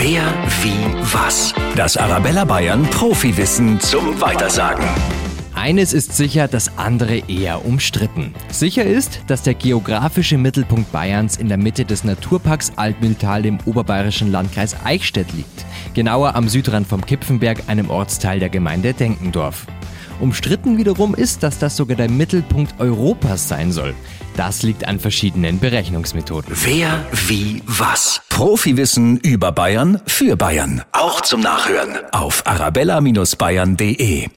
Wer, wie, was? Das Arabella Bayern Profiwissen zum Weitersagen. Eines ist sicher, das andere eher umstritten. Sicher ist, dass der geografische Mittelpunkt Bayerns in der Mitte des Naturparks Altmühltal im oberbayerischen Landkreis Eichstätt liegt. Genauer am Südrand vom Kipfenberg, einem Ortsteil der Gemeinde Denkendorf. Umstritten wiederum ist, dass das sogar der Mittelpunkt Europas sein soll. Das liegt an verschiedenen Berechnungsmethoden. Wer, wie, was? Profiwissen über Bayern für Bayern. Auch zum Nachhören auf arabella-bayern.de.